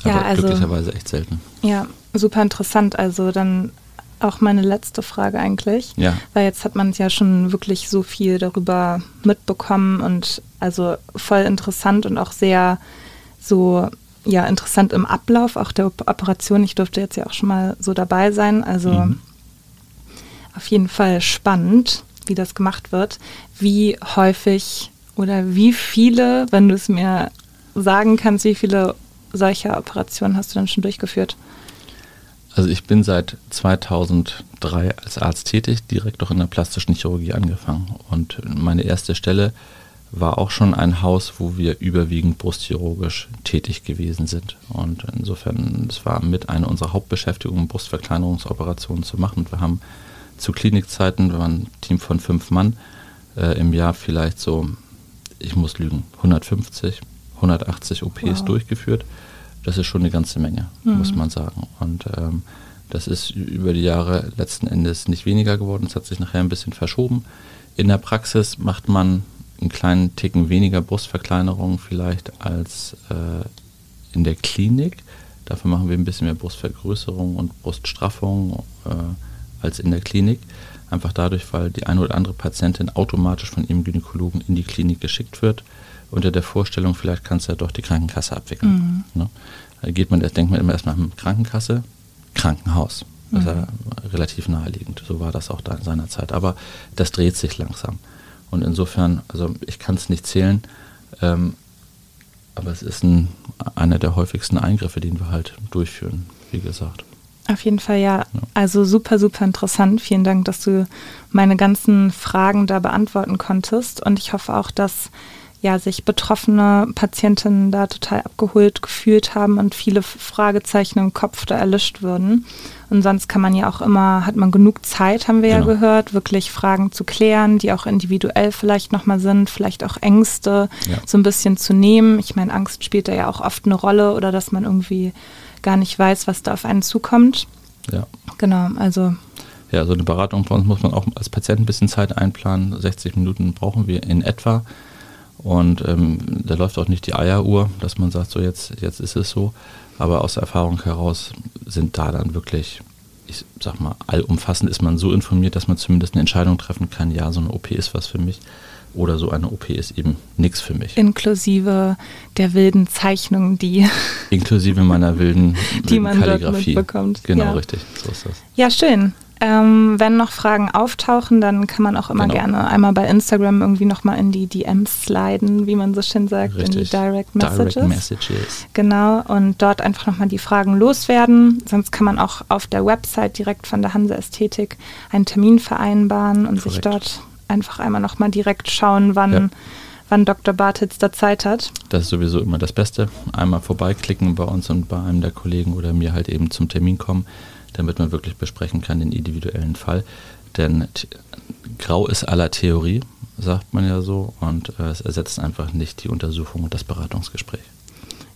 Ja, Aber also, glücklicherweise echt selten. Ja, super interessant. Also dann auch meine letzte Frage eigentlich. Ja. Weil jetzt hat man ja schon wirklich so viel darüber mitbekommen und also voll interessant und auch sehr so ja interessant im Ablauf auch der Operation. Ich durfte jetzt ja auch schon mal so dabei sein. Also mhm. auf jeden Fall spannend, wie das gemacht wird. Wie häufig oder wie viele, wenn du es mir sagen kannst, wie viele solcher Operationen hast du dann schon durchgeführt? Also ich bin seit 2003 als Arzt tätig, direkt auch in der plastischen Chirurgie angefangen. Und meine erste Stelle war auch schon ein Haus, wo wir überwiegend brustchirurgisch tätig gewesen sind. Und insofern, es war mit einer unserer Hauptbeschäftigungen, Brustverkleinerungsoperationen zu machen. Und wir haben zu Klinikzeiten, wir waren ein Team von fünf Mann, äh, im Jahr vielleicht so, ich muss lügen, 150, 180 OPs wow. durchgeführt. Das ist schon eine ganze Menge, mhm. muss man sagen. Und ähm, das ist über die Jahre letzten Endes nicht weniger geworden. Es hat sich nachher ein bisschen verschoben. In der Praxis macht man einen kleinen Ticken weniger Brustverkleinerung vielleicht als äh, in der Klinik. Dafür machen wir ein bisschen mehr Brustvergrößerung und Bruststraffung äh, als in der Klinik. Einfach dadurch, weil die eine oder andere Patientin automatisch von ihrem Gynäkologen in die Klinik geschickt wird, unter der Vorstellung, vielleicht kannst du ja doch die Krankenkasse abwickeln. Mhm. Ne? Da geht man, denkt man immer erstmal Krankenkasse, Krankenhaus. Das ist ja mhm. relativ naheliegend. So war das auch da in seiner Zeit. Aber das dreht sich langsam. Und insofern, also ich kann es nicht zählen, ähm, aber es ist ein, einer der häufigsten Eingriffe, den wir halt durchführen, wie gesagt. Auf jeden Fall ja. ja. Also super, super interessant. Vielen Dank, dass du meine ganzen Fragen da beantworten konntest. Und ich hoffe auch, dass ja, sich betroffene Patientinnen da total abgeholt gefühlt haben und viele Fragezeichen im Kopf da erlischt würden. Und sonst kann man ja auch immer, hat man genug Zeit, haben wir genau. ja gehört, wirklich Fragen zu klären, die auch individuell vielleicht nochmal sind, vielleicht auch Ängste ja. so ein bisschen zu nehmen. Ich meine, Angst spielt da ja auch oft eine Rolle oder dass man irgendwie gar nicht weiß, was da auf einen zukommt. Ja. Genau, also. Ja, so eine Beratung bei uns muss man auch als Patient ein bisschen Zeit einplanen. 60 Minuten brauchen wir in etwa. Und ähm, da läuft auch nicht die Eieruhr, dass man sagt, so jetzt, jetzt ist es so. Aber aus der Erfahrung heraus sind da dann wirklich, ich sag mal, allumfassend ist man so informiert, dass man zumindest eine Entscheidung treffen kann, ja, so eine OP ist was für mich. Oder so eine OP ist eben nichts für mich. Inklusive der wilden Zeichnungen, die. Inklusive meiner wilden, wilden die man Kalligrafie. dort mitbekommt. Genau, ja. richtig. So ist das. Ja, schön. Ähm, wenn noch Fragen auftauchen, dann kann man auch immer genau. gerne einmal bei Instagram irgendwie nochmal in die DMs sliden, wie man so schön sagt, Richtig. in die Direct Messages. Direct Messages. Genau, und dort einfach nochmal die Fragen loswerden. Sonst kann man auch auf der Website direkt von der Hanse Ästhetik einen Termin vereinbaren und Korrekt. sich dort einfach einmal nochmal direkt schauen, wann. Ja wann Dr. Bartitz da Zeit hat. Das ist sowieso immer das Beste. Einmal vorbeiklicken bei uns und bei einem der Kollegen oder mir halt eben zum Termin kommen damit man wirklich besprechen kann den individuellen Fall. Denn grau ist aller Theorie, sagt man ja so, und äh, es ersetzt einfach nicht die Untersuchung und das Beratungsgespräch.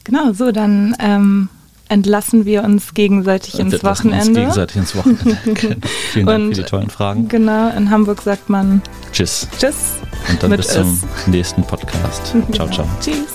Genau, so dann ähm, entlassen wir uns gegenseitig ins Wochenende. Uns gegenseitig ins Wochenende. genau. Vielen Dank und, für die tollen Fragen. Genau, in Hamburg sagt man Tschüss. Tschüss. Und dann bis zum nächsten Podcast. Ciao, ciao. Tschüss.